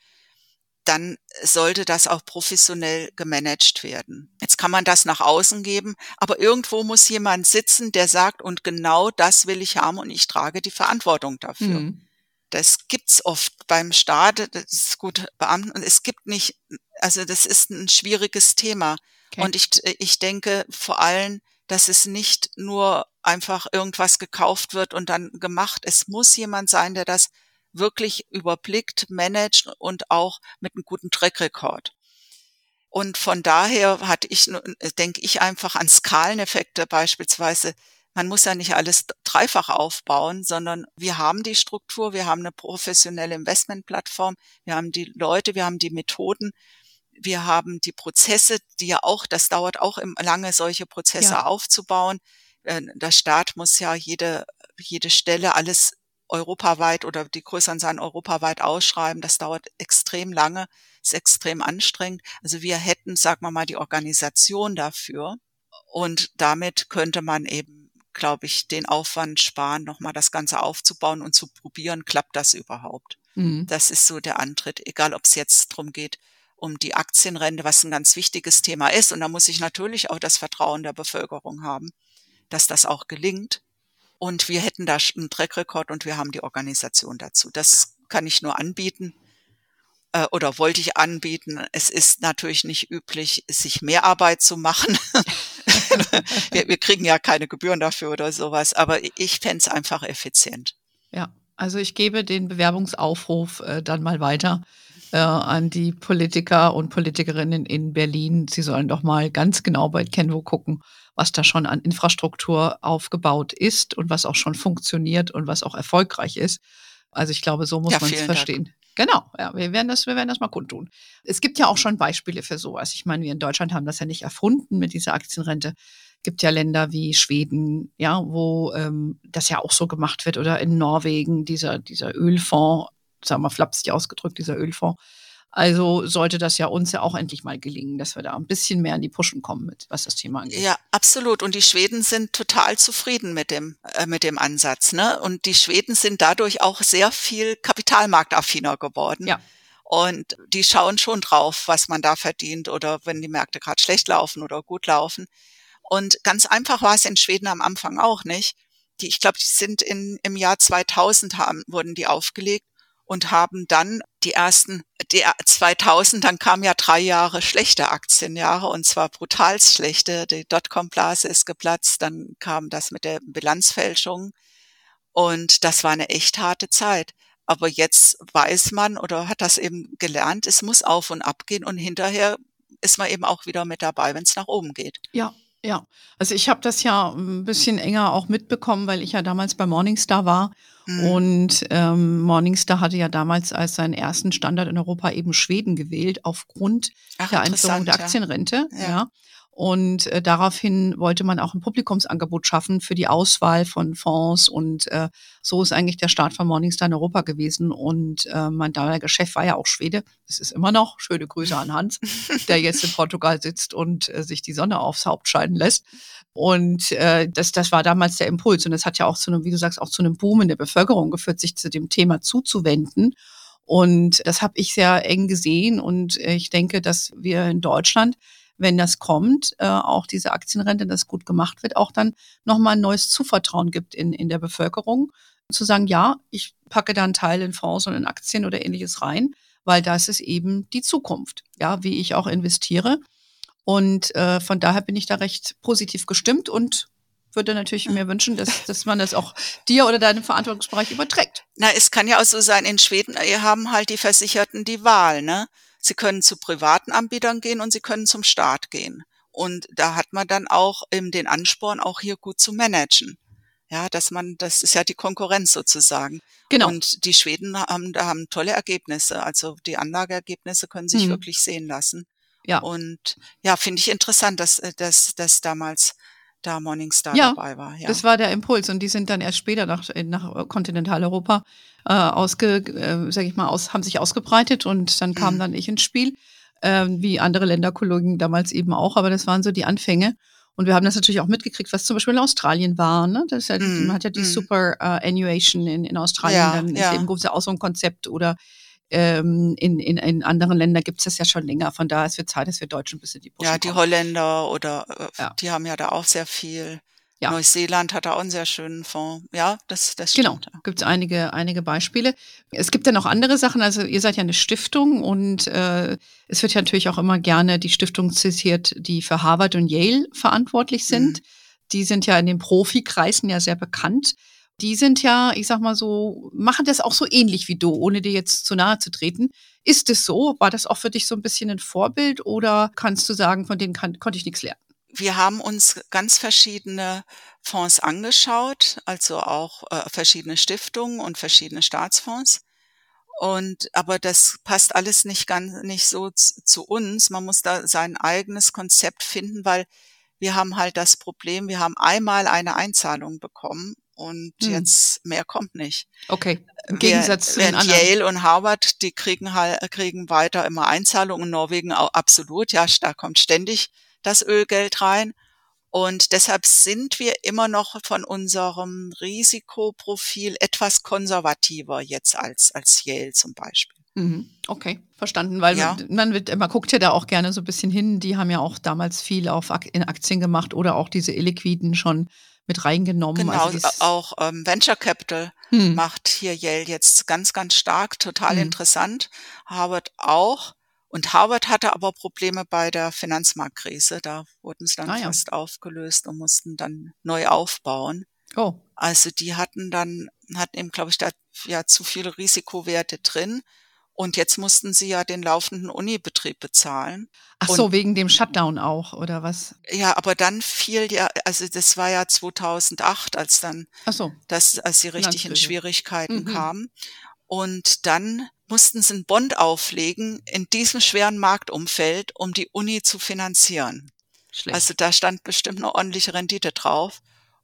dann sollte das auch professionell gemanagt werden. Jetzt kann man das nach außen geben, aber irgendwo muss jemand sitzen, der sagt, und genau das will ich haben und ich trage die Verantwortung dafür. Mhm. Das gibt's oft beim Staat, das ist gut Beamten, und es gibt nicht, also das ist ein schwieriges Thema. Okay. Und ich, ich denke vor allem, dass es nicht nur einfach irgendwas gekauft wird und dann gemacht. Es muss jemand sein, der das wirklich überblickt, managt und auch mit einem guten Track-Record. Und von daher hatte ich, denke ich einfach an Skaleneffekte beispielsweise. Man muss ja nicht alles dreifach aufbauen, sondern wir haben die Struktur, wir haben eine professionelle Investmentplattform, wir haben die Leute, wir haben die Methoden, wir haben die Prozesse, die ja auch, das dauert auch lange, solche Prozesse ja. aufzubauen. Äh, der Staat muss ja jede, jede Stelle alles europaweit oder die größeren sein europaweit ausschreiben. Das dauert extrem lange, ist extrem anstrengend. Also wir hätten, sagen wir mal, die Organisation dafür. Und damit könnte man eben, glaube ich, den Aufwand sparen, nochmal das Ganze aufzubauen und zu probieren, klappt das überhaupt. Mhm. Das ist so der Antritt, egal ob es jetzt drum geht, um die Aktienrente, was ein ganz wichtiges Thema ist. Und da muss ich natürlich auch das Vertrauen der Bevölkerung haben, dass das auch gelingt. Und wir hätten da einen Track-Record und wir haben die Organisation dazu. Das kann ich nur anbieten äh, oder wollte ich anbieten. Es ist natürlich nicht üblich, sich mehr Arbeit zu machen. wir, wir, kriegen ja keine Gebühren dafür oder sowas, aber ich fände es einfach effizient. Ja, also ich gebe den Bewerbungsaufruf äh, dann mal weiter äh, an die Politiker und Politikerinnen in Berlin. Sie sollen doch mal ganz genau bei Kenvo gucken, was da schon an Infrastruktur aufgebaut ist und was auch schon funktioniert und was auch erfolgreich ist. Also ich glaube, so muss ja, man es verstehen. Dank. Genau, ja, wir werden das, wir werden das mal kundtun. Es gibt ja auch schon Beispiele für sowas. Ich meine, wir in Deutschland haben das ja nicht erfunden mit dieser Aktienrente. Es gibt ja Länder wie Schweden, ja, wo ähm, das ja auch so gemacht wird, oder in Norwegen dieser dieser Ölfonds, sagen wir flapsig ausgedrückt, dieser Ölfonds also sollte das ja uns ja auch endlich mal gelingen, dass wir da ein bisschen mehr in die Pushen kommen, mit, was das Thema angeht. Ja, absolut. Und die Schweden sind total zufrieden mit dem, äh, mit dem Ansatz. Ne? Und die Schweden sind dadurch auch sehr viel kapitalmarktaffiner geworden. Ja. Und die schauen schon drauf, was man da verdient oder wenn die Märkte gerade schlecht laufen oder gut laufen. Und ganz einfach war es in Schweden am Anfang auch nicht. Die, ich glaube, die sind in, im Jahr 2000 haben, wurden die aufgelegt und haben dann die ersten, die 2000, dann kamen ja drei Jahre schlechte Aktienjahre und zwar brutal schlechte. Die Dotcom-Blase ist geplatzt, dann kam das mit der Bilanzfälschung und das war eine echt harte Zeit. Aber jetzt weiß man oder hat das eben gelernt, es muss auf und ab gehen und hinterher ist man eben auch wieder mit dabei, wenn es nach oben geht. Ja, ja. Also ich habe das ja ein bisschen enger auch mitbekommen, weil ich ja damals bei Morningstar war Mhm. Und ähm, Morningstar hatte ja damals als seinen ersten Standard in Europa eben Schweden gewählt, aufgrund Ach, der Einführung der Aktienrente. Ja. ja. Und äh, daraufhin wollte man auch ein Publikumsangebot schaffen für die Auswahl von Fonds. Und äh, so ist eigentlich der Start von Morningstar in Europa gewesen. Und äh, mein damaliger Chef war ja auch Schwede. Es ist immer noch. Schöne Grüße an Hans, der jetzt in Portugal sitzt und äh, sich die Sonne aufs Haupt scheiden lässt. Und äh, das, das war damals der Impuls. Und das hat ja auch zu einem, wie du sagst, auch zu einem Boom in der Bevölkerung geführt, sich zu dem Thema zuzuwenden. Und das habe ich sehr eng gesehen. Und äh, ich denke, dass wir in Deutschland, wenn das kommt, äh, auch diese Aktienrente, das gut gemacht wird, auch dann nochmal ein neues Zuvertrauen gibt in, in der Bevölkerung. Zu sagen, ja, ich packe da einen Teil in Fonds und in Aktien oder ähnliches rein, weil das ist eben die Zukunft, ja, wie ich auch investiere. Und äh, von daher bin ich da recht positiv gestimmt und würde natürlich mir wünschen, dass, dass man das auch dir oder deinem Verantwortungsbereich überträgt. Na, es kann ja auch so sein, in Schweden, ihr haben halt die Versicherten die Wahl, ne? Sie können zu privaten Anbietern gehen und Sie können zum Staat gehen. Und da hat man dann auch eben den Ansporn, auch hier gut zu managen. Ja, dass man, das ist ja die Konkurrenz sozusagen. Genau. Und die Schweden haben, da haben tolle Ergebnisse. Also die Anlageergebnisse können sich mhm. wirklich sehen lassen. Ja. Und ja, finde ich interessant, dass, dass, dass damals da Morningstar ja, dabei war. Ja, das war der Impuls und die sind dann erst später nach, nach Kontinentaleuropa äh, ausge, äh, sag ich mal, aus, haben sich ausgebreitet und dann kam mhm. dann ich ins Spiel, äh, wie andere Länderkollegen damals eben auch, aber das waren so die Anfänge. Und wir haben das natürlich auch mitgekriegt, was zum Beispiel in Australien war. Ne? Das ja, mm, man hat ja die mm. Super uh, Annuation in, in Australien, ja, dann ja. ist eben auch so ein Konzept oder ähm, in, in, in anderen Ländern gibt es das ja schon länger. Von daher ist es Zeit, dass wir Deutschen ein bisschen die Pushen Ja, die kommen. Holländer oder äh, ja. die haben ja da auch sehr viel. Ja. Neuseeland hat da auch einen sehr schönen Fonds. Ja, das, das genau. stimmt. Genau, gibt es einige, einige Beispiele. Es gibt ja noch andere Sachen. Also ihr seid ja eine Stiftung und äh, es wird ja natürlich auch immer gerne die Stiftung zitiert, die für Harvard und Yale verantwortlich sind. Mhm. Die sind ja in den Profikreisen ja sehr bekannt die sind ja, ich sag mal so, machen das auch so ähnlich wie du, ohne dir jetzt zu nahe zu treten. Ist es so? War das auch für dich so ein bisschen ein Vorbild oder kannst du sagen, von denen kann, konnte ich nichts lernen? Wir haben uns ganz verschiedene Fonds angeschaut, also auch äh, verschiedene Stiftungen und verschiedene Staatsfonds. Und aber das passt alles nicht ganz nicht so zu, zu uns. Man muss da sein eigenes Konzept finden, weil wir haben halt das Problem, wir haben einmal eine Einzahlung bekommen und hm. jetzt mehr kommt nicht. Okay. Im Gegensatz Während, zu den anderen. Yale und Harvard, die kriegen halt kriegen weiter immer Einzahlungen. Norwegen auch absolut, ja, da kommt ständig das Ölgeld rein. Und deshalb sind wir immer noch von unserem Risikoprofil etwas konservativer jetzt als, als Yale zum Beispiel. Mhm. Okay, verstanden, weil ja. man, wird, man guckt ja da auch gerne so ein bisschen hin. Die haben ja auch damals viel auf in Aktien gemacht oder auch diese illiquiden schon mit reingenommen. Genau, also auch ähm, Venture Capital hm. macht hier Yale jetzt ganz, ganz stark, total hm. interessant. Harvard auch. Und Harvard hatte aber Probleme bei der Finanzmarktkrise. Da wurden sie dann ah, fast ja. aufgelöst und mussten dann neu aufbauen. Oh. Also die hatten dann, hatten eben, glaube ich, da ja zu viele Risikowerte drin. Und jetzt mussten sie ja den laufenden Unibetrieb bezahlen. Ach so, und, wegen dem Shutdown auch, oder was? Ja, aber dann fiel ja, also das war ja 2008, als dann, Ach so. das, als sie richtig in Schwierigkeiten mhm. kamen. Und dann mussten sie einen Bond auflegen in diesem schweren Marktumfeld, um die Uni zu finanzieren. Schlecht. Also da stand bestimmt eine ordentliche Rendite drauf.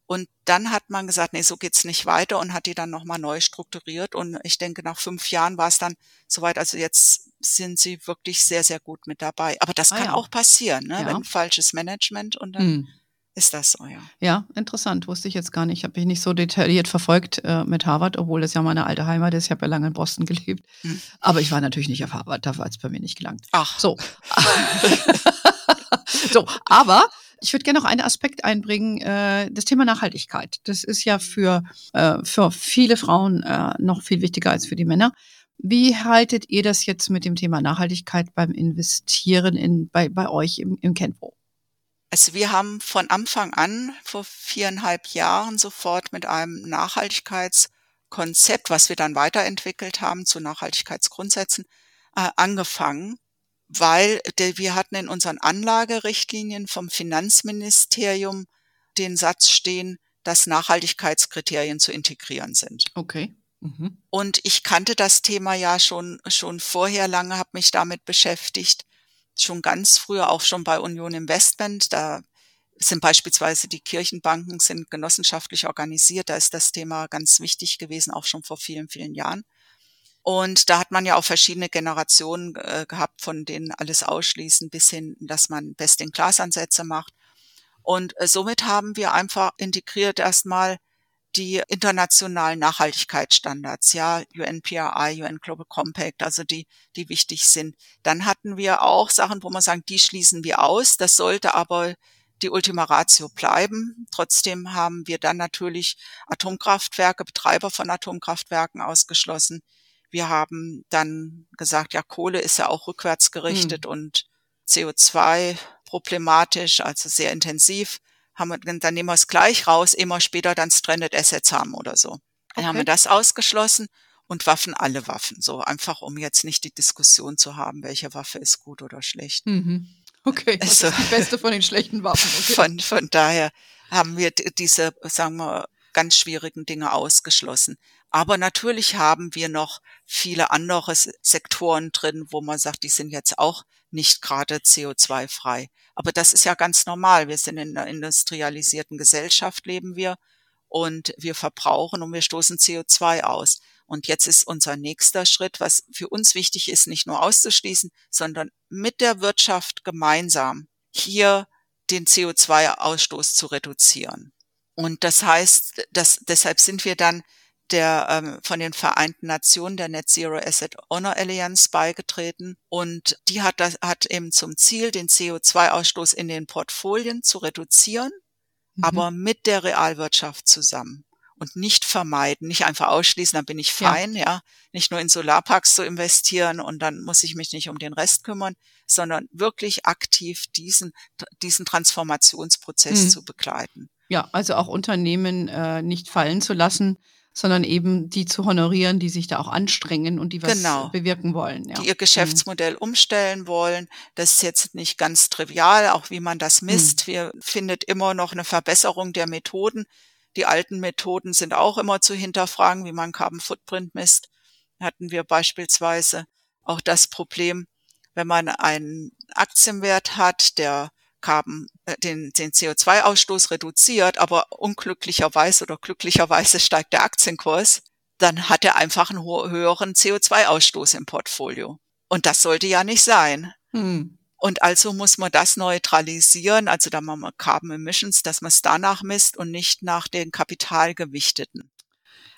Und dann hat man gesagt, nee, so geht's nicht weiter und hat die dann nochmal neu strukturiert. Und ich denke, nach fünf Jahren war es dann soweit. Also jetzt sind sie wirklich sehr, sehr gut mit dabei. Aber das ah, kann ja. auch passieren, ne? Ja. wenn falsches Management und dann hm. ist das so, ja. Ja, interessant. Wusste ich jetzt gar nicht. Habe ich nicht so detailliert verfolgt äh, mit Harvard, obwohl das ja meine alte Heimat ist. Ich habe ja lange in Boston gelebt. Hm. Aber ich war natürlich nicht auf Harvard. Dafür hat es bei mir nicht gelangt. Ach. So. so, aber ich würde gerne noch einen Aspekt einbringen, äh, das Thema Nachhaltigkeit. Das ist ja für, äh, für viele Frauen äh, noch viel wichtiger als für die Männer. Wie haltet ihr das jetzt mit dem Thema Nachhaltigkeit beim Investieren in, bei, bei euch im, im Kenpo? Also wir haben von Anfang an vor viereinhalb Jahren sofort mit einem Nachhaltigkeitskonzept, was wir dann weiterentwickelt haben zu Nachhaltigkeitsgrundsätzen, äh, angefangen weil der, wir hatten in unseren Anlagerichtlinien vom Finanzministerium den Satz stehen, dass Nachhaltigkeitskriterien zu integrieren sind. Okay. Mhm. Und ich kannte das Thema ja schon, schon vorher lange, habe mich damit beschäftigt, schon ganz früher, auch schon bei Union Investment. Da sind beispielsweise die Kirchenbanken sind genossenschaftlich organisiert. Da ist das Thema ganz wichtig gewesen, auch schon vor vielen, vielen Jahren. Und da hat man ja auch verschiedene Generationen äh, gehabt, von denen alles ausschließen, bis hin, dass man Best-in-Class-Ansätze macht. Und äh, somit haben wir einfach integriert erstmal die internationalen Nachhaltigkeitsstandards, ja, UNPRI, UN Global Compact, also die, die wichtig sind. Dann hatten wir auch Sachen, wo man sagt, die schließen wir aus. Das sollte aber die Ultima Ratio bleiben. Trotzdem haben wir dann natürlich Atomkraftwerke, Betreiber von Atomkraftwerken ausgeschlossen. Wir haben dann gesagt, ja, Kohle ist ja auch rückwärts gerichtet hm. und CO2 problematisch, also sehr intensiv. Haben wir, dann nehmen wir es gleich raus, immer später dann Stranded Assets haben oder so. Dann okay. haben wir das ausgeschlossen und Waffen alle Waffen. So einfach, um jetzt nicht die Diskussion zu haben, welche Waffe ist gut oder schlecht. Mhm. Okay, das also, ist die beste von den schlechten Waffen. Okay. Von, von daher haben wir diese, sagen wir, ganz schwierigen Dinge ausgeschlossen. Aber natürlich haben wir noch viele andere Sektoren drin, wo man sagt, die sind jetzt auch nicht gerade CO2-frei. Aber das ist ja ganz normal. Wir sind in einer industrialisierten Gesellschaft, leben wir und wir verbrauchen und wir stoßen CO2 aus. Und jetzt ist unser nächster Schritt, was für uns wichtig ist, nicht nur auszuschließen, sondern mit der Wirtschaft gemeinsam hier den CO2-Ausstoß zu reduzieren. Und das heißt, dass, deshalb sind wir dann der ähm, von den Vereinten Nationen der Net Zero Asset Owner Alliance beigetreten und die hat das hat eben zum Ziel, den CO2-Ausstoß in den Portfolien zu reduzieren, mhm. aber mit der Realwirtschaft zusammen und nicht vermeiden, nicht einfach ausschließen, dann bin ich fein, ja. ja, nicht nur in Solarparks zu investieren und dann muss ich mich nicht um den Rest kümmern, sondern wirklich aktiv diesen diesen Transformationsprozess mhm. zu begleiten. Ja, also auch Unternehmen äh, nicht fallen zu lassen, sondern eben die zu honorieren, die sich da auch anstrengen und die was genau. bewirken wollen. Ja. Die ihr mhm. Geschäftsmodell mhm. umstellen wollen. Das ist jetzt nicht ganz trivial, auch wie man das misst. Mhm. Wir findet immer noch eine Verbesserung der Methoden. Die alten Methoden sind auch immer zu hinterfragen, wie man Carbon Footprint misst. Hatten wir beispielsweise auch das Problem, wenn man einen Aktienwert hat, der Carbon, äh, den, den CO2-Ausstoß reduziert, aber unglücklicherweise oder glücklicherweise steigt der Aktienkurs, dann hat er einfach einen höheren CO2-Ausstoß im Portfolio. Und das sollte ja nicht sein. Hm. Und also muss man das neutralisieren, also da machen wir Carbon Emissions, dass man es danach misst und nicht nach den kapitalgewichteten.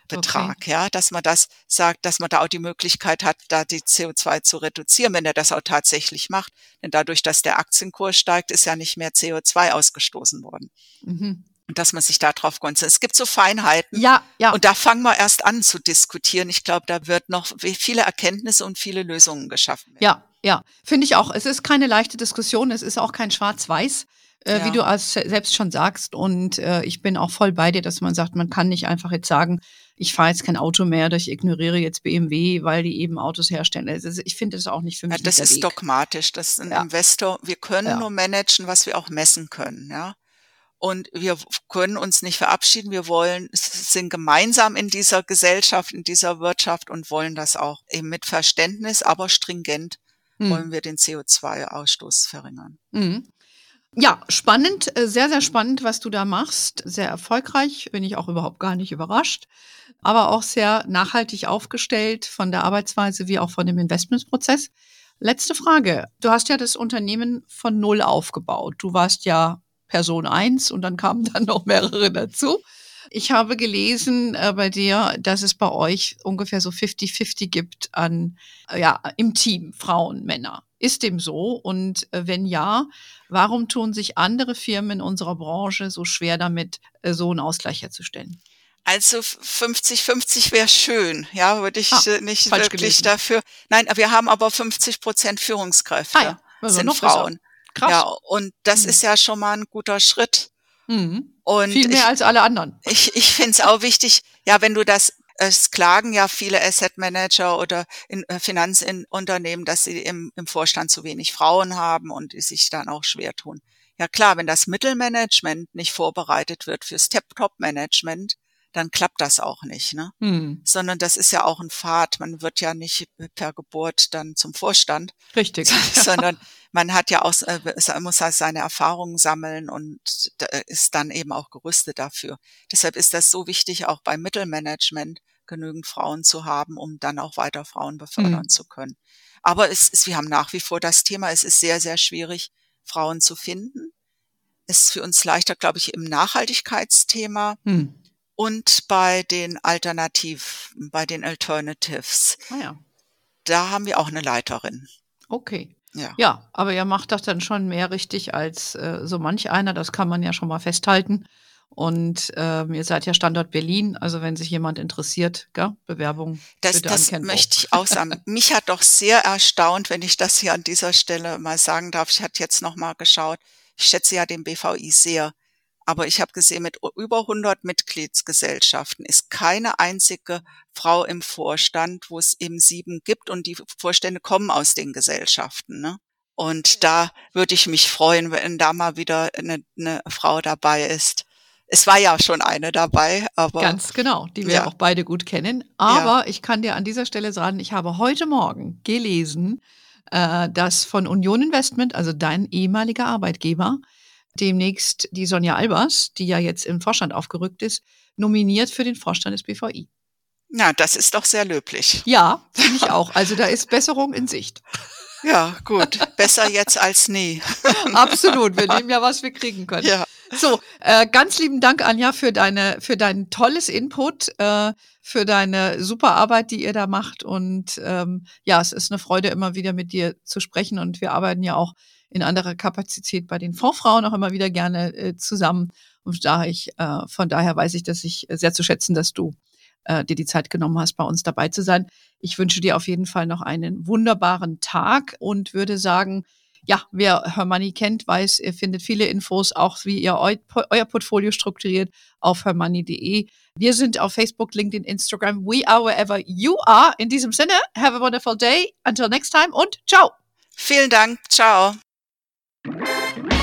Betrag, okay. ja, dass man das sagt, dass man da auch die Möglichkeit hat, da die CO2 zu reduzieren, wenn er das auch tatsächlich macht. Denn dadurch, dass der Aktienkurs steigt, ist ja nicht mehr CO2 ausgestoßen worden. Mhm. Und dass man sich darauf konzentriert. Es gibt so Feinheiten. Ja, ja. Und da fangen wir erst an zu diskutieren. Ich glaube, da wird noch viele Erkenntnisse und viele Lösungen geschaffen werden. Ja, ja. Finde ich auch. Es ist keine leichte Diskussion. Es ist auch kein Schwarz-Weiß äh, ja. wie du als selbst schon sagst. Und äh, ich bin auch voll bei dir, dass man sagt, man kann nicht einfach jetzt sagen, ich fahre jetzt kein Auto mehr oder ich ignoriere jetzt BMW, weil die eben Autos herstellen. Also ich finde das auch nicht für mich. Ja, das ist Weg. dogmatisch. Das ist ein ja. Investor. Wir können ja. nur managen, was wir auch messen können. Ja. Und wir können uns nicht verabschieden. Wir wollen, sind gemeinsam in dieser Gesellschaft, in dieser Wirtschaft und wollen das auch eben mit Verständnis, aber stringent hm. wollen wir den CO2-Ausstoß verringern. Mhm. Ja, spannend, äh, sehr, sehr spannend, was du da machst. Sehr erfolgreich, bin ich auch überhaupt gar nicht überrascht. Aber auch sehr nachhaltig aufgestellt von der Arbeitsweise wie auch von dem Investmentsprozess. Letzte Frage. Du hast ja das Unternehmen von Null aufgebaut. Du warst ja Person eins und dann kamen dann noch mehrere dazu. Ich habe gelesen äh, bei dir, dass es bei euch ungefähr so 50-50 gibt an, äh, ja, im Team, Frauen, Männer. Ist dem so? Und äh, wenn ja, warum tun sich andere Firmen in unserer Branche so schwer damit, äh, so einen Ausgleich herzustellen? Also 50-50 wäre schön, ja, würde ich ah, äh, nicht wirklich gelesen. dafür. Nein, wir haben aber 50 Prozent Führungskräfte ah, ja. also sind Frauen. Krass. Ja, und das mhm. ist ja schon mal ein guter Schritt. Mhm. Und Viel mehr ich, als alle anderen. Ich, ich finde es auch wichtig, ja, wenn du das es klagen ja viele Asset Manager oder in, äh, Finanzunternehmen, dass sie im, im Vorstand zu wenig Frauen haben und die sich dann auch schwer tun. Ja klar, wenn das Mittelmanagement nicht vorbereitet wird für Step-Top-Management, dann klappt das auch nicht, ne? Hm. Sondern das ist ja auch ein Pfad. Man wird ja nicht per Geburt dann zum Vorstand. Richtig. Sondern man hat ja auch, äh, muss halt seine Erfahrungen sammeln und ist dann eben auch gerüstet dafür. Deshalb ist das so wichtig, auch beim Mittelmanagement genügend Frauen zu haben, um dann auch weiter Frauen befördern hm. zu können. Aber es ist, wir haben nach wie vor das Thema, es ist sehr, sehr schwierig, Frauen zu finden. Es ist für uns leichter, glaube ich, im Nachhaltigkeitsthema. Hm und bei den Alternativ, bei den Alternatives. Ah ja. Da haben wir auch eine Leiterin. Okay. Ja. ja, aber ihr macht das dann schon mehr richtig als äh, so manch einer, das kann man ja schon mal festhalten. Und ähm, ihr seid ja Standort Berlin, also wenn sich jemand interessiert, gell? Bewerbung. Das, das möchte ich auch sagen. Mich hat doch sehr erstaunt, wenn ich das hier an dieser Stelle mal sagen darf. Ich hatte jetzt noch mal geschaut. Ich schätze ja den BVI sehr Aber ich habe gesehen, mit über 100 Mitgliedsgesellschaften ist keine einzige Frau im Vorstand, wo es eben sieben gibt und die Vorstände kommen aus den Gesellschaften. Ne? Und da würde ich mich freuen, wenn da mal wieder eine, eine Frau dabei ist. Es war ja schon eine dabei, aber. Ganz genau, die wir ja. auch beide gut kennen. Aber ja. ich kann dir an dieser Stelle sagen, ich habe heute Morgen gelesen, äh, dass von Union Investment, also dein ehemaliger Arbeitgeber, demnächst die Sonja Albers, die ja jetzt im Vorstand aufgerückt ist, nominiert für den Vorstand des BVI. Na, das ist doch sehr löblich. Ja, finde ich auch. Also da ist Besserung in Sicht. Ja, gut. Besser jetzt als nie. Absolut. Wir nehmen ja, was wir kriegen können. Ja. So, äh, ganz lieben Dank, Anja, für deine, für dein tolles Input, äh, für deine super Arbeit, die ihr da macht. Und ähm, ja, es ist eine Freude, immer wieder mit dir zu sprechen. Und wir arbeiten ja auch in anderer Kapazität bei den Fondsfrauen auch immer wieder gerne äh, zusammen. Und da ich, äh, von daher weiß ich, dass ich sehr zu schätzen, dass du äh, dir die Zeit genommen hast, bei uns dabei zu sein. Ich wünsche dir auf jeden Fall noch einen wunderbaren Tag und würde sagen, ja, wer Hermoney kennt, weiß, ihr findet viele Infos, auch wie ihr eu euer Portfolio strukturiert auf hermoney.de. Wir sind auf Facebook, LinkedIn, Instagram. We are wherever you are. In diesem Sinne, have a wonderful day. Until next time und ciao. Vielen Dank. Ciao. Música